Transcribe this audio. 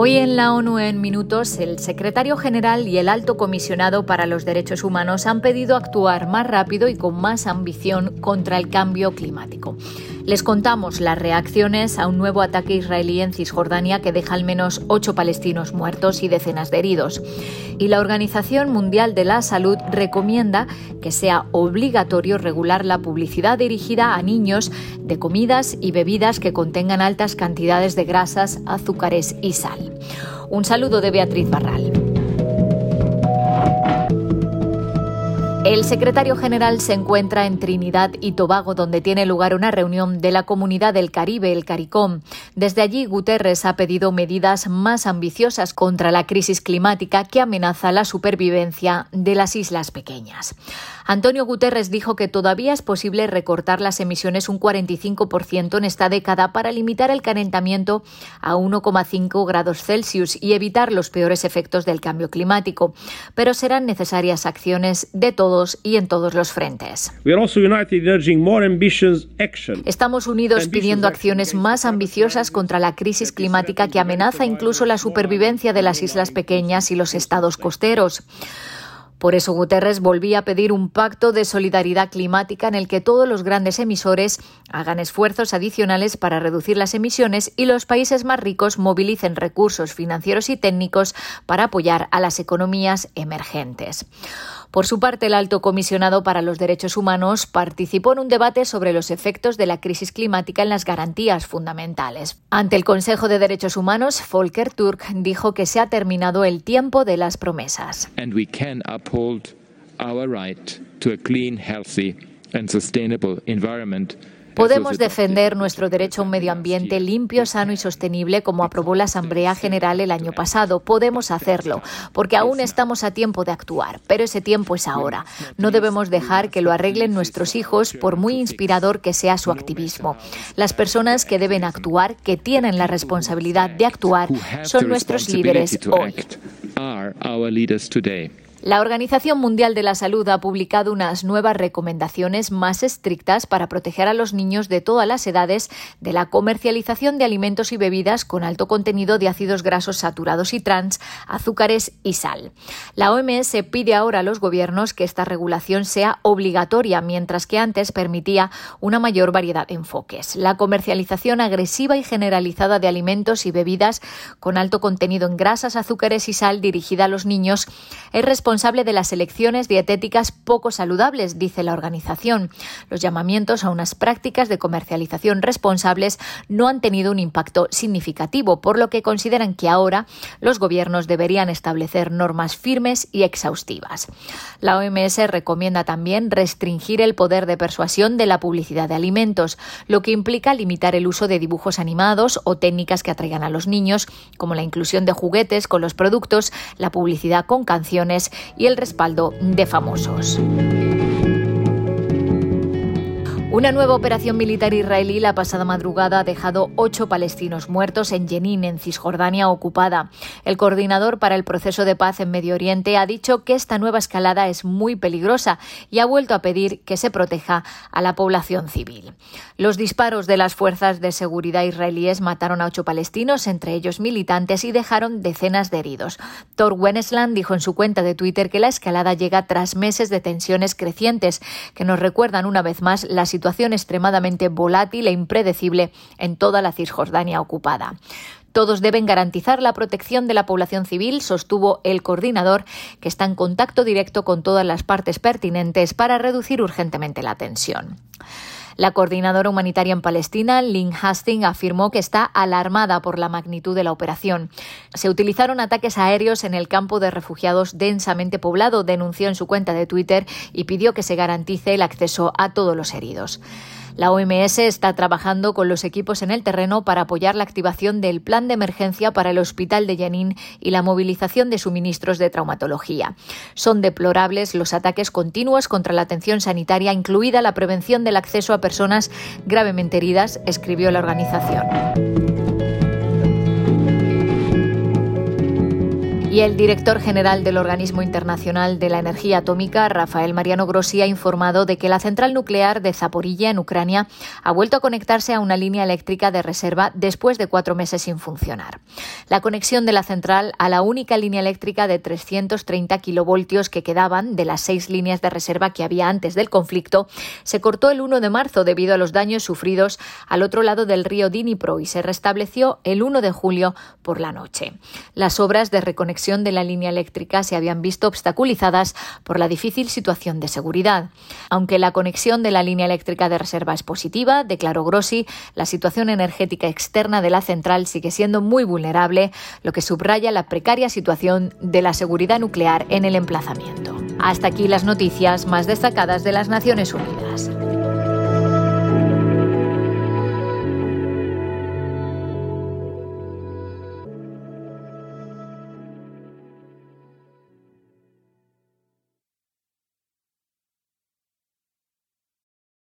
Hoy en la ONU en minutos, el secretario general y el alto comisionado para los derechos humanos han pedido actuar más rápido y con más ambición contra el cambio climático. Les contamos las reacciones a un nuevo ataque israelí en Cisjordania que deja al menos ocho palestinos muertos y decenas de heridos. Y la Organización Mundial de la Salud recomienda que sea obligatorio regular la publicidad dirigida a niños de comidas y bebidas que contengan altas cantidades de grasas, azúcares y sal. Un saludo de Beatriz Barral. El secretario general se encuentra en Trinidad y Tobago, donde tiene lugar una reunión de la Comunidad del Caribe, el CARICOM. Desde allí, Guterres ha pedido medidas más ambiciosas contra la crisis climática que amenaza la supervivencia de las islas pequeñas. Antonio Guterres dijo que todavía es posible recortar las emisiones un 45% en esta década para limitar el calentamiento a 1,5 grados Celsius y evitar los peores efectos del cambio climático. Pero serán necesarias acciones de y en todos los frentes. Estamos unidos pidiendo acciones más ambiciosas contra la crisis climática que amenaza incluso la supervivencia de las islas pequeñas y los estados costeros. Por eso Guterres volvía a pedir un pacto de solidaridad climática en el que todos los grandes emisores hagan esfuerzos adicionales para reducir las emisiones y los países más ricos movilicen recursos financieros y técnicos para apoyar a las economías emergentes. Por su parte, el alto comisionado para los derechos humanos participó en un debate sobre los efectos de la crisis climática en las garantías fundamentales. Ante el Consejo de Derechos Humanos, Volker Turk dijo que se ha terminado el tiempo de las promesas. Uphold our right to a clean, healthy and sustainable environment Podemos defender nuestro derecho a un medio ambiente limpio, sano y sostenible como aprobó la Asamblea General el año pasado. Podemos hacerlo, porque aún estamos a tiempo de actuar, pero ese tiempo es ahora. No debemos dejar que lo arreglen nuestros hijos, por muy inspirador que sea su activismo. Las personas que deben actuar, que tienen la responsabilidad de actuar, son nuestros líderes hoy. La Organización Mundial de la Salud ha publicado unas nuevas recomendaciones más estrictas para proteger a los niños de todas las edades de la comercialización de alimentos y bebidas con alto contenido de ácidos grasos saturados y trans, azúcares y sal. La OMS pide ahora a los gobiernos que esta regulación sea obligatoria, mientras que antes permitía una mayor variedad de enfoques. La comercialización agresiva y generalizada de alimentos y bebidas con alto contenido en grasas, azúcares y sal dirigida a los niños es responsable responsable de las elecciones dietéticas poco saludables, dice la organización. Los llamamientos a unas prácticas de comercialización responsables no han tenido un impacto significativo, por lo que consideran que ahora los gobiernos deberían establecer normas firmes y exhaustivas. La OMS recomienda también restringir el poder de persuasión de la publicidad de alimentos, lo que implica limitar el uso de dibujos animados o técnicas que atraigan a los niños, como la inclusión de juguetes con los productos, la publicidad con canciones y el respaldo de famosos. Una nueva operación militar israelí la pasada madrugada ha dejado ocho palestinos muertos en Jenin, en Cisjordania ocupada. El coordinador para el proceso de paz en Medio Oriente ha dicho que esta nueva escalada es muy peligrosa y ha vuelto a pedir que se proteja a la población civil. Los disparos de las fuerzas de seguridad israelíes mataron a ocho palestinos, entre ellos militantes, y dejaron decenas de heridos. Thor Wennesland dijo en su cuenta de Twitter que la escalada llega tras meses de tensiones crecientes que nos recuerdan una vez más la situación extremadamente volátil e impredecible en toda la Cisjordania ocupada. Todos deben garantizar la protección de la población civil, sostuvo el coordinador, que está en contacto directo con todas las partes pertinentes para reducir urgentemente la tensión. La coordinadora humanitaria en Palestina, Lynn Hastings, afirmó que está alarmada por la magnitud de la operación. Se utilizaron ataques aéreos en el campo de refugiados densamente poblado, denunció en su cuenta de Twitter y pidió que se garantice el acceso a todos los heridos. La OMS está trabajando con los equipos en el terreno para apoyar la activación del plan de emergencia para el hospital de Yanin y la movilización de suministros de traumatología. Son deplorables los ataques continuos contra la atención sanitaria, incluida la prevención del acceso a personas gravemente heridas, escribió la organización. Y el director general del Organismo Internacional de la Energía Atómica, Rafael Mariano Grossi, ha informado de que la central nuclear de Zaporilla, en Ucrania, ha vuelto a conectarse a una línea eléctrica de reserva después de cuatro meses sin funcionar. La conexión de la central a la única línea eléctrica de 330 kilovoltios que quedaban de las seis líneas de reserva que había antes del conflicto se cortó el 1 de marzo debido a los daños sufridos al otro lado del río Dnipro y se restableció el 1 de julio por la noche. Las obras de reconexión de la línea eléctrica se habían visto obstaculizadas por la difícil situación de seguridad. Aunque la conexión de la línea eléctrica de reserva es positiva, declaró Grossi, la situación energética externa de la central sigue siendo muy vulnerable, lo que subraya la precaria situación de la seguridad nuclear en el emplazamiento. Hasta aquí las noticias más destacadas de las Naciones Unidas.